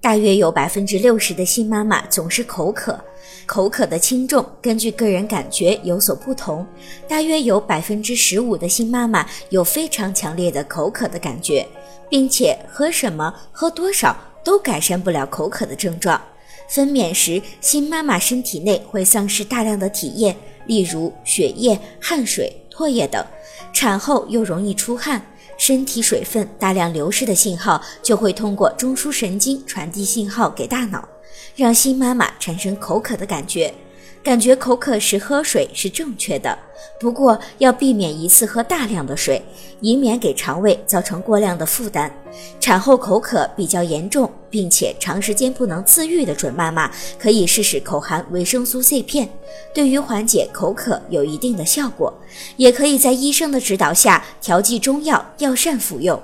大约有百分之六十的新妈妈总是口渴，口渴的轻重根据个人感觉有所不同。大约有百分之十五的新妈妈有非常强烈的口渴的感觉，并且喝什么、喝多少都改善不了口渴的症状。分娩时，新妈妈身体内会丧失大量的体液，例如血液、汗水、唾液等；产后又容易出汗。身体水分大量流失的信号，就会通过中枢神经传递信号给大脑，让新妈妈产生口渴的感觉。感觉口渴时喝水是正确的，不过要避免一次喝大量的水，以免给肠胃造成过量的负担。产后口渴比较严重，并且长时间不能自愈的准妈妈，可以试试口含维生素 C 片，对于缓解口渴有一定的效果。也可以在医生的指导下调剂中药药膳服用。